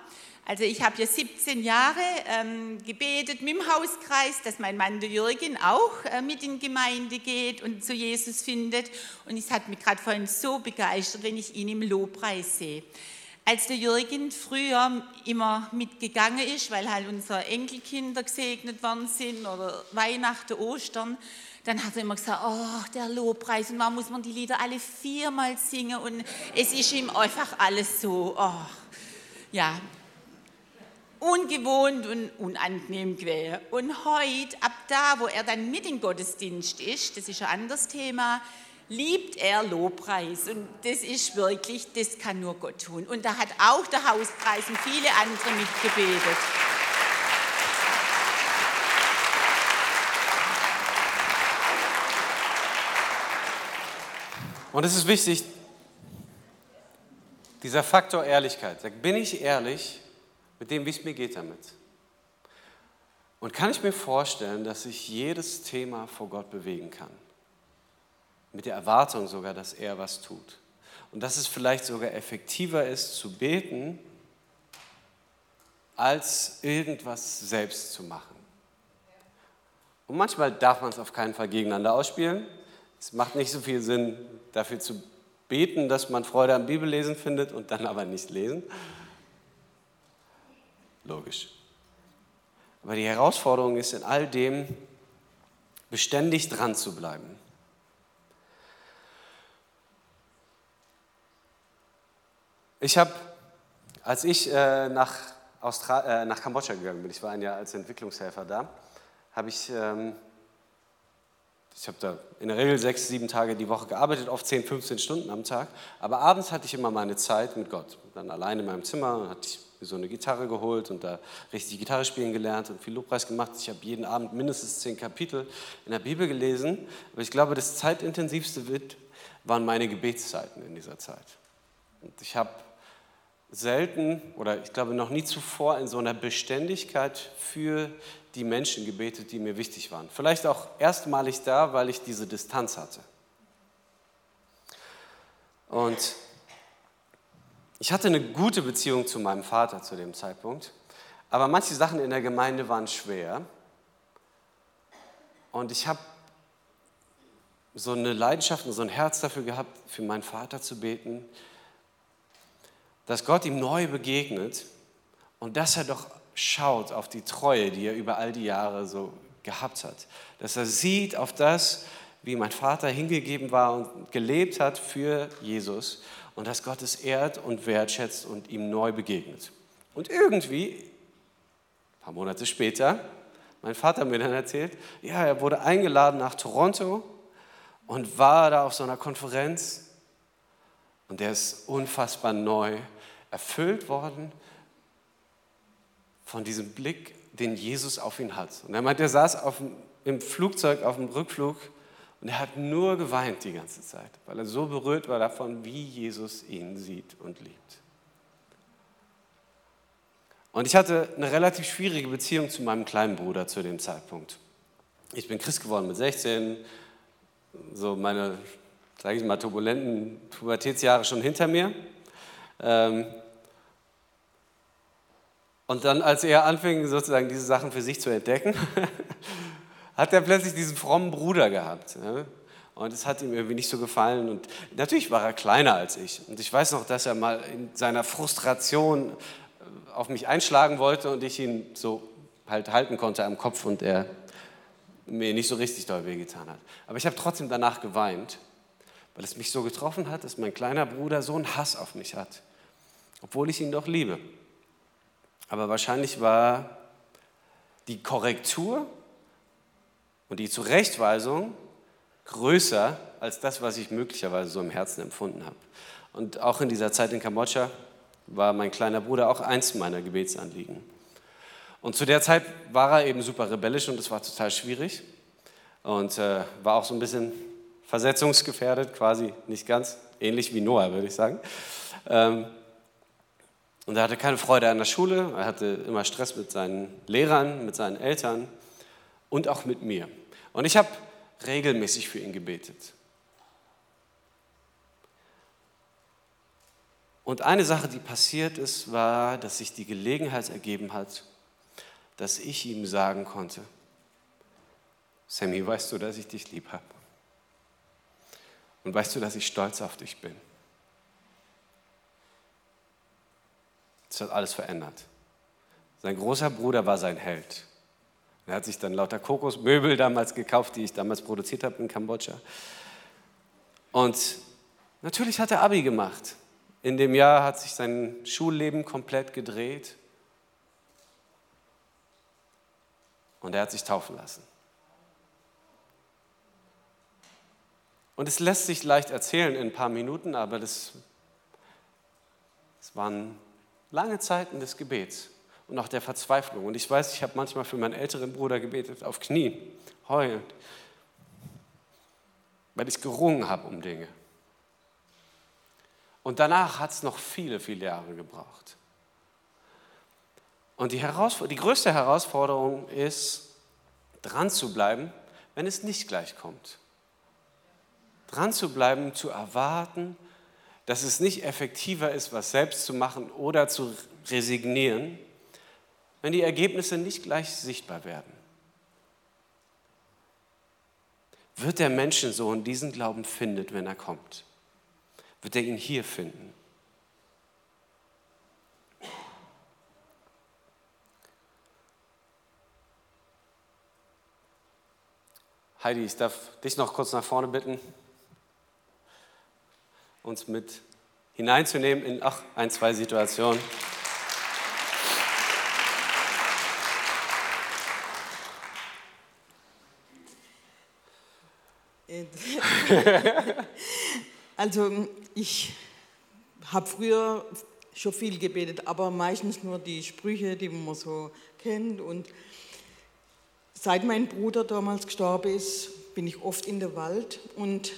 also ich habe ja 17 Jahre ähm, gebetet mit dem Hauskreis, dass mein Mann der Jürgen auch äh, mit in die Gemeinde geht und zu Jesus findet. Und es hat mich gerade vorhin so begeistert, wenn ich ihn im Lobpreis sehe. Als der Jürgen früher immer mitgegangen ist, weil halt unsere Enkelkinder gesegnet worden sind oder Weihnachten, Ostern, dann hat er immer gesagt, oh, der Lobpreis und warum muss man die Lieder alle viermal singen und es ist ihm einfach alles so, oh, ja, ungewohnt und unangenehm gewesen. Und heute, ab da, wo er dann mit im Gottesdienst ist, das ist ein anderes Thema, liebt er Lobpreis. Und das ist wirklich, das kann nur Gott tun. Und da hat auch der Hauskreis und viele andere mitgebetet.
Und es ist wichtig, dieser Faktor Ehrlichkeit. Bin ich ehrlich mit dem, wie es mir geht damit? Und kann ich mir vorstellen, dass ich jedes Thema vor Gott bewegen kann? Mit der Erwartung sogar, dass er was tut. Und dass es vielleicht sogar effektiver ist zu beten, als irgendwas selbst zu machen. Und manchmal darf man es auf keinen Fall gegeneinander ausspielen. Es macht nicht so viel Sinn, dafür zu beten, dass man Freude am Bibellesen findet und dann aber nicht lesen. Logisch. Aber die Herausforderung ist in all dem, beständig dran zu bleiben. Ich habe, als ich äh, nach, Austra äh, nach Kambodscha gegangen bin, ich war ein Jahr als Entwicklungshelfer da, habe ich, ähm, ich habe da in der Regel sechs, sieben Tage die Woche gearbeitet, oft 10, 15 Stunden am Tag, aber abends hatte ich immer meine Zeit mit Gott. Dann allein in meinem Zimmer hatte ich mir so eine Gitarre geholt und da richtig Gitarre spielen gelernt und viel Lobpreis gemacht. Ich habe jeden Abend mindestens zehn Kapitel in der Bibel gelesen, aber ich glaube, das zeitintensivste waren meine Gebetszeiten in dieser Zeit. Und ich habe selten oder ich glaube noch nie zuvor in so einer Beständigkeit für die Menschen gebetet, die mir wichtig waren. Vielleicht auch erstmalig da, weil ich diese Distanz hatte. Und ich hatte eine gute Beziehung zu meinem Vater zu dem Zeitpunkt, aber manche Sachen in der Gemeinde waren schwer. Und ich habe so eine Leidenschaft und so ein Herz dafür gehabt, für meinen Vater zu beten, dass Gott ihm neu begegnet und dass er doch schaut auf die Treue, die er über all die Jahre so gehabt hat. Dass er sieht auf das, wie mein Vater hingegeben war und gelebt hat für Jesus und dass Gott es ehrt und wertschätzt und ihm neu begegnet. Und irgendwie, ein paar Monate später, mein Vater mir dann erzählt, ja, er wurde eingeladen nach Toronto und war da auf so einer Konferenz und der ist unfassbar neu erfüllt worden von diesem Blick, den Jesus auf ihn hat. Und er meint, er saß auf im Flugzeug auf dem Rückflug und er hat nur geweint die ganze Zeit, weil er so berührt war davon, wie Jesus ihn sieht und liebt. Und ich hatte eine relativ schwierige Beziehung zu meinem kleinen Bruder zu dem Zeitpunkt. Ich bin Christ geworden mit 16, so meine, sage ich mal, turbulenten Pubertätsjahre schon hinter mir. Ähm, und dann, als er anfing, sozusagen diese Sachen für sich zu entdecken, hat er plötzlich diesen frommen Bruder gehabt. Und es hat ihm irgendwie nicht so gefallen. Und natürlich war er kleiner als ich. Und ich weiß noch, dass er mal in seiner Frustration äh, auf mich einschlagen wollte und ich ihn so halt halten konnte am Kopf und er mir nicht so richtig doll wehgetan hat. Aber ich habe trotzdem danach geweint, weil es mich so getroffen hat, dass mein kleiner Bruder so einen Hass auf mich hat, obwohl ich ihn doch liebe. Aber wahrscheinlich war die Korrektur und die Zurechtweisung größer als das, was ich möglicherweise so im Herzen empfunden habe. Und auch in dieser Zeit in Kambodscha war mein kleiner Bruder auch eins meiner Gebetsanliegen. Und zu der Zeit war er eben super rebellisch und es war total schwierig und äh, war auch so ein bisschen versetzungsgefährdet, quasi nicht ganz, ähnlich wie Noah, würde ich sagen. Ähm, und er hatte keine Freude an der Schule, er hatte immer Stress mit seinen Lehrern, mit seinen Eltern und auch mit mir. Und ich habe regelmäßig für ihn gebetet. Und eine Sache, die passiert ist, war, dass sich die Gelegenheit ergeben hat, dass ich ihm sagen konnte, Sammy, weißt du, dass ich dich lieb habe? Und weißt du, dass ich stolz auf dich bin? Das hat alles verändert. Sein großer Bruder war sein Held. Er hat sich dann lauter Kokosmöbel damals gekauft, die ich damals produziert habe in Kambodscha. Und natürlich hat er Abi gemacht. In dem Jahr hat sich sein Schulleben komplett gedreht. Und er hat sich taufen lassen. Und es lässt sich leicht erzählen in ein paar Minuten, aber das, waren lange Zeiten des Gebets und auch der Verzweiflung. Und ich weiß, ich habe manchmal für meinen älteren Bruder gebetet, auf Knien, heulend, weil ich gerungen habe um Dinge. Und danach hat es noch viele, viele Jahre gebraucht. Und die, die größte Herausforderung ist, dran zu bleiben, wenn es nicht gleich kommt. Dran zu bleiben, zu erwarten, dass es nicht effektiver ist, was selbst zu machen oder zu resignieren, wenn die Ergebnisse nicht gleich sichtbar werden. Wird der Menschensohn diesen Glauben findet, wenn er kommt? Wird er ihn hier finden? Heidi, ich darf dich noch kurz nach vorne bitten, uns mit hineinzunehmen in ach, ein, zwei Situationen.
Also ich habe früher schon viel gebetet, aber meistens nur die Sprüche, die man so kennt. Und seit mein Bruder damals gestorben ist, bin ich oft in der Wald und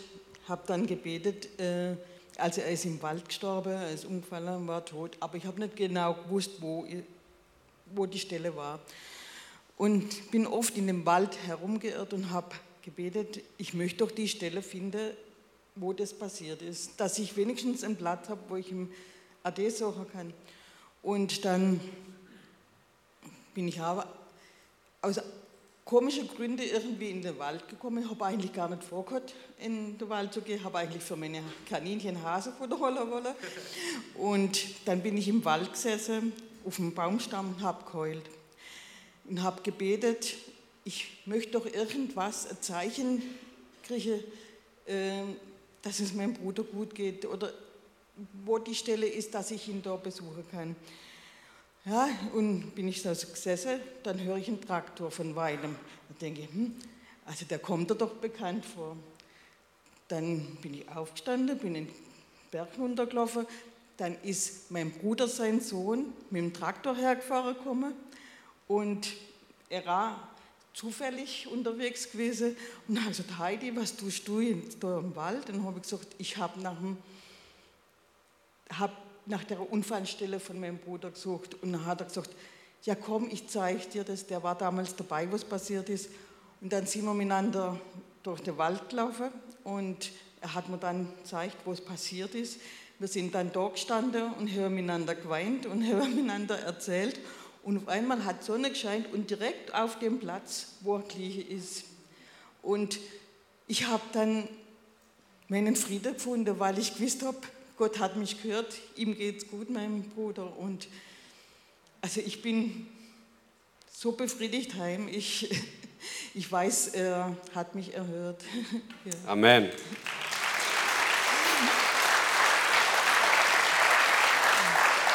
habe dann gebetet. Äh, also er ist im Wald gestorben, er ist umgefallen, war tot, aber ich habe nicht genau gewusst, wo, wo die Stelle war. Und bin oft in dem Wald herumgeirrt und habe gebetet, ich möchte doch die Stelle finden, wo das passiert ist, dass ich wenigstens ein Blatt habe, wo ich im AD suchen kann. Und dann bin ich aber aus komischen Gründen irgendwie in den Wald gekommen. Ich habe eigentlich gar nicht vorgehabt, in den Wald zu gehen. habe eigentlich für meine Kaninchen Hasefutter holen wollen. Und dann bin ich im Wald gesessen, auf dem Baumstamm und habe geheult. Und habe gebetet, ich möchte doch irgendwas, ein Zeichen kriegen, äh, dass es meinem Bruder gut geht oder wo die Stelle ist, dass ich ihn da besuchen kann. Ja, und bin ich da so gesessen, dann höre ich einen Traktor von weitem. Da denke ich, hm, also der kommt da doch bekannt vor. Dann bin ich aufgestanden, bin den Berg runtergelaufen. Dann ist mein Bruder, sein Sohn, mit dem Traktor hergefahren gekommen. Und er war zufällig unterwegs gewesen und habe gesagt, Heidi, was tust du da im Wald? Dann habe ich gesagt, ich habe nach, hab nach der Unfallstelle von meinem Bruder gesucht. Und dann hat er gesagt, ja komm, ich zeige dir das. Der war damals dabei, was passiert ist. Und dann sind wir miteinander durch den Wald gelaufen und er hat mir dann gezeigt, wo es passiert ist. Wir sind dann da gestanden und haben miteinander geweint und haben miteinander erzählt. Und auf einmal hat Sonne gescheint und direkt auf dem Platz, wo er gelegen ist. Und ich habe dann meinen Frieden gefunden, weil ich gewusst habe, Gott hat mich gehört, ihm geht es gut, meinem Bruder. Und also ich bin so befriedigt heim. Ich, ich weiß, er hat mich erhört.
ja. Amen.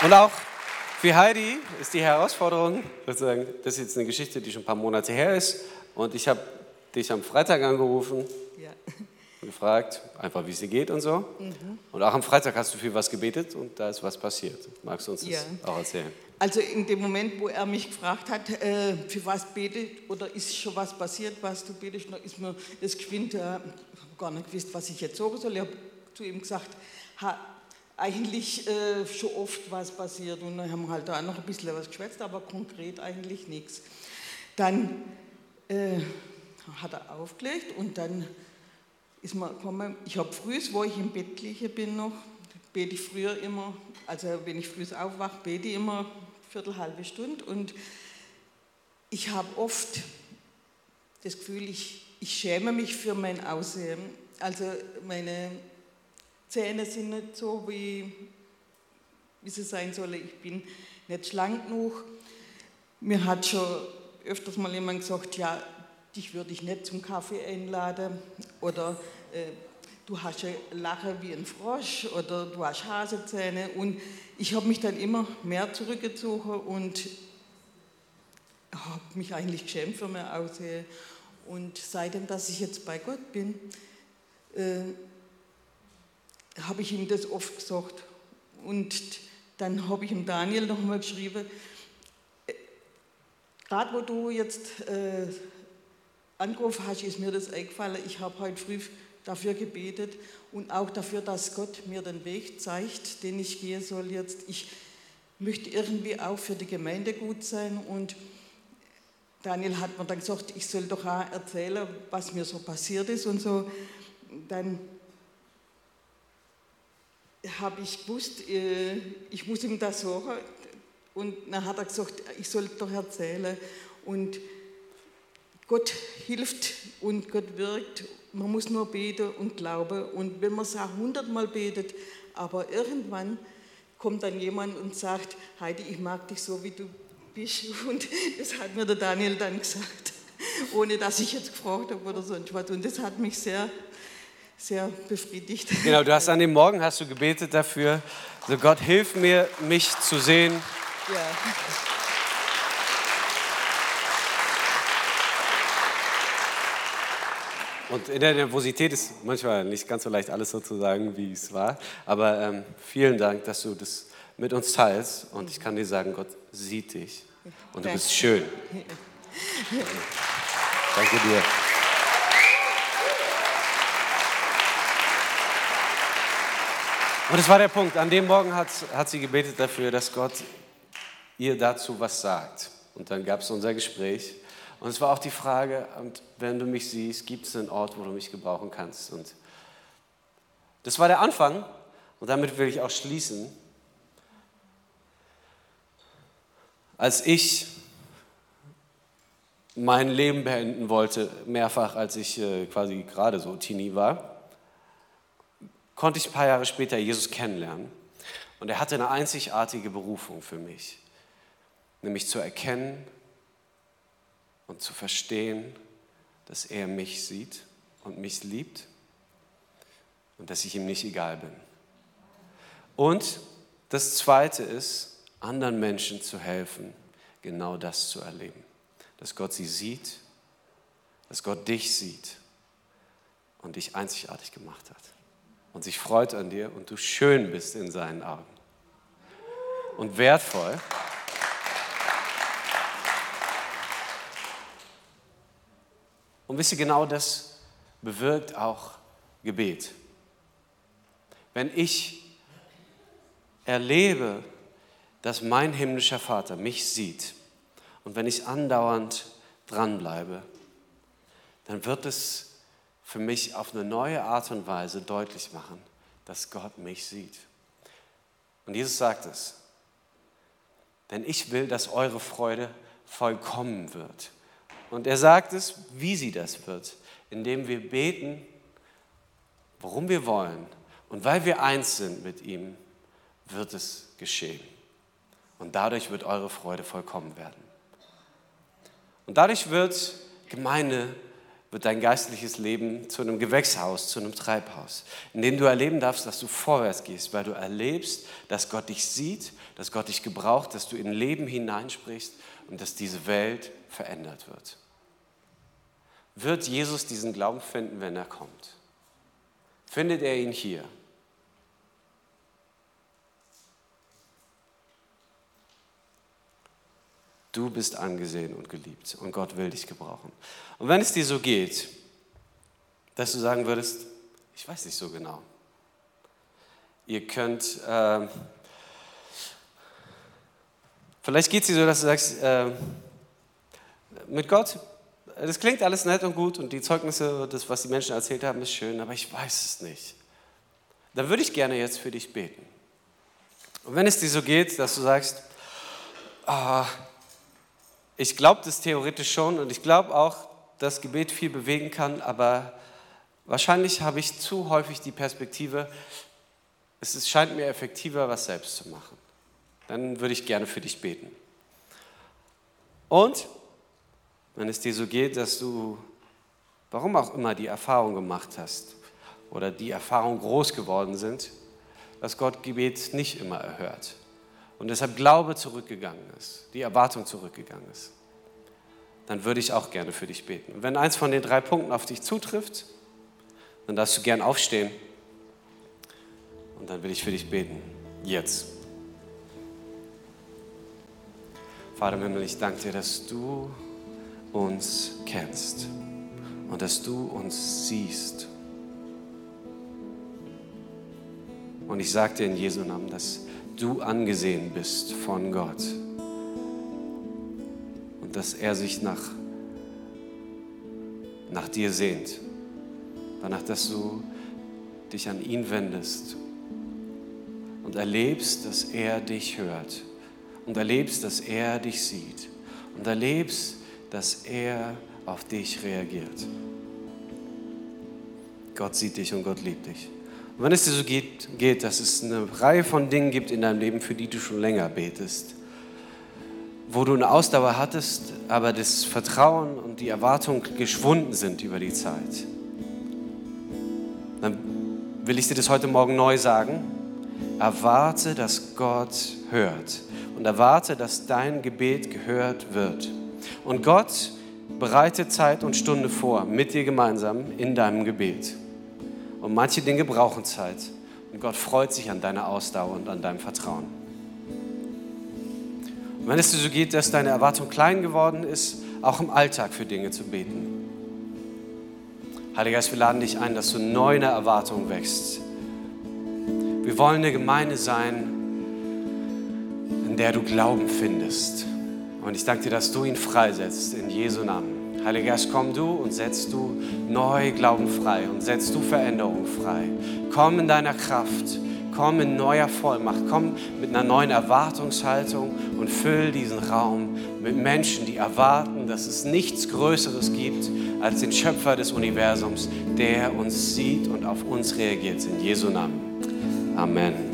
Und auch für Heidi ist die Herausforderung, sozusagen, das ist jetzt eine Geschichte, die schon ein paar Monate her ist. Und ich habe dich am Freitag angerufen. Ja. Und gefragt, einfach wie es dir geht und so. Mhm. Und auch am Freitag hast du viel was gebetet und da ist was passiert. Magst du uns ja. das auch erzählen?
Also in dem Moment, wo er mich gefragt hat, äh, für was betet oder ist schon was passiert, was du betest, ist mir das geschwind, äh, gar nicht gewusst, was ich jetzt sagen soll. Ich habe zu ihm gesagt, ha, eigentlich äh, schon oft was passiert und dann haben wir halt da noch ein bisschen was geschwätzt, aber konkret eigentlich nichts. Dann äh, hat er aufgelegt und dann ist man gekommen, ich habe früh, wo ich im Bett liege bin noch, bete ich früher immer, also wenn ich früh aufwache, bete ich immer Viertel, halbe Stunde und ich habe oft das Gefühl, ich, ich schäme mich für mein Aussehen. Also meine Zähne sind nicht so, wie, wie sie sein sollen. Ich bin nicht schlank genug. Mir hat schon öfters mal jemand gesagt, ja, dich würde ich nicht zum Kaffee einladen oder äh, du hast ja Lache wie ein Frosch oder du hast Hasezähne und ich habe mich dann immer mehr zurückgezogen und habe mich eigentlich geschämt für mein Aussehen und seitdem, dass ich jetzt bei Gott bin, äh, habe ich ihm das oft gesagt. Und dann habe ich ihm Daniel nochmal geschrieben, äh, gerade wo du jetzt äh, angerufen hast, ist mir das eingefallen. Ich habe heute früh dafür gebetet und auch dafür, dass Gott mir den Weg zeigt, den ich gehen soll jetzt. Ich möchte irgendwie auch für die Gemeinde gut sein und Daniel hat mir dann gesagt, ich soll doch auch erzählen, was mir so passiert ist und so. Dann habe ich gewusst, äh, ich muss ihm das sagen. Und dann hat er gesagt, ich soll doch erzählen. Und Gott hilft und Gott wirkt. Man muss nur beten und glauben. Und wenn man es auch hundertmal betet, aber irgendwann kommt dann jemand und sagt, Heidi, ich mag dich so, wie du bist. Und das hat mir der Daniel dann gesagt, ohne dass ich jetzt gefragt habe oder so etwas. Und das hat mich sehr sehr befriedigt.
Genau, du hast an dem Morgen hast du gebetet dafür, so Gott hilf mir, mich zu sehen. Ja. Und in der Nervosität ist manchmal nicht ganz so leicht, alles so zu sagen, wie es war. Aber ähm, vielen Dank, dass du das mit uns teilst. Und ich kann dir sagen, Gott sieht dich. Und du bist schön. Danke dir. Und es war der Punkt. An dem Morgen hat, hat sie gebetet dafür, dass Gott ihr dazu was sagt. Und dann gab es unser Gespräch. Und es war auch die Frage, wenn du mich siehst, gibt es einen Ort, wo du mich gebrauchen kannst? Und das war der Anfang. Und damit will ich auch schließen. Als ich mein Leben beenden wollte, mehrfach, als ich äh, quasi gerade so Teenie war, konnte ich ein paar Jahre später Jesus kennenlernen. Und er hatte eine einzigartige Berufung für mich, nämlich zu erkennen und zu verstehen, dass er mich sieht und mich liebt und dass ich ihm nicht egal bin. Und das Zweite ist, anderen Menschen zu helfen, genau das zu erleben. Dass Gott sie sieht, dass Gott dich sieht und dich einzigartig gemacht hat und sich freut an dir und du schön bist in seinen Augen und wertvoll. Und wisst ihr, genau das bewirkt auch Gebet. Wenn ich erlebe, dass mein himmlischer Vater mich sieht und wenn ich andauernd dranbleibe, dann wird es für mich auf eine neue Art und Weise deutlich machen, dass Gott mich sieht. Und Jesus sagt es, denn ich will, dass eure Freude vollkommen wird. Und er sagt es, wie sie das wird, indem wir beten, worum wir wollen. Und weil wir eins sind mit ihm, wird es geschehen. Und dadurch wird eure Freude vollkommen werden. Und dadurch wird Gemeinde wird dein geistliches Leben zu einem Gewächshaus, zu einem Treibhaus, in dem du erleben darfst, dass du vorwärts gehst, weil du erlebst, dass Gott dich sieht, dass Gott dich gebraucht, dass du in Leben hineinsprichst und dass diese Welt verändert wird. Wird Jesus diesen Glauben finden, wenn er kommt? findet er ihn hier. Du bist angesehen und geliebt und Gott will dich gebrauchen. Und wenn es dir so geht, dass du sagen würdest, ich weiß nicht so genau. Ihr könnt, äh, vielleicht geht es dir so, dass du sagst, äh, mit Gott, das klingt alles nett und gut und die Zeugnisse, das, was die Menschen erzählt haben, ist schön, aber ich weiß es nicht. Dann würde ich gerne jetzt für dich beten. Und wenn es dir so geht, dass du sagst, oh, ich glaube das theoretisch schon und ich glaube auch, dass Gebet viel bewegen kann, aber wahrscheinlich habe ich zu häufig die Perspektive, es scheint mir effektiver, was selbst zu machen. Dann würde ich gerne für dich beten. Und wenn es dir so geht, dass du, warum auch immer, die Erfahrung gemacht hast oder die Erfahrung groß geworden sind, dass Gott Gebet nicht immer erhört und deshalb Glaube zurückgegangen ist, die Erwartung zurückgegangen ist, dann würde ich auch gerne für dich beten. Und wenn eins von den drei Punkten auf dich zutrifft, dann darfst du gern aufstehen und dann will ich für dich beten. Jetzt. Vater im Himmel, ich danke dir, dass du uns kennst und dass du uns siehst. Und ich sage dir in Jesu Namen, dass du angesehen bist von Gott und dass er sich nach, nach dir sehnt. Danach, dass du dich an ihn wendest und erlebst, dass er dich hört und erlebst, dass er dich sieht und erlebst, dass er auf dich reagiert. Gott sieht dich und Gott liebt dich. Und wenn es dir so geht, geht, dass es eine Reihe von Dingen gibt in deinem Leben, für die du schon länger betest, wo du eine Ausdauer hattest, aber das Vertrauen und die Erwartung geschwunden sind über die Zeit, dann will ich dir das heute Morgen neu sagen. Erwarte, dass Gott hört und erwarte, dass dein Gebet gehört wird. Und Gott bereitet Zeit und Stunde vor mit dir gemeinsam in deinem Gebet. Und manche Dinge brauchen Zeit. Und Gott freut sich an deiner Ausdauer und an deinem Vertrauen. Und wenn es dir so geht, dass deine Erwartung klein geworden ist, auch im Alltag für Dinge zu beten. Heiliger Geist, wir laden dich ein, dass du neu in der Erwartung wächst. Wir wollen eine Gemeinde sein, in der du Glauben findest. Und ich danke dir, dass du ihn freisetzt in Jesu Namen. Heiliger Geist, komm du und setzt du neu Glauben frei und setzt du Veränderung frei. Komm in deiner Kraft, komm in neuer Vollmacht, komm mit einer neuen Erwartungshaltung und füll diesen Raum mit Menschen, die erwarten, dass es nichts Größeres gibt als den Schöpfer des Universums, der uns sieht und auf uns reagiert. In Jesu Namen. Amen.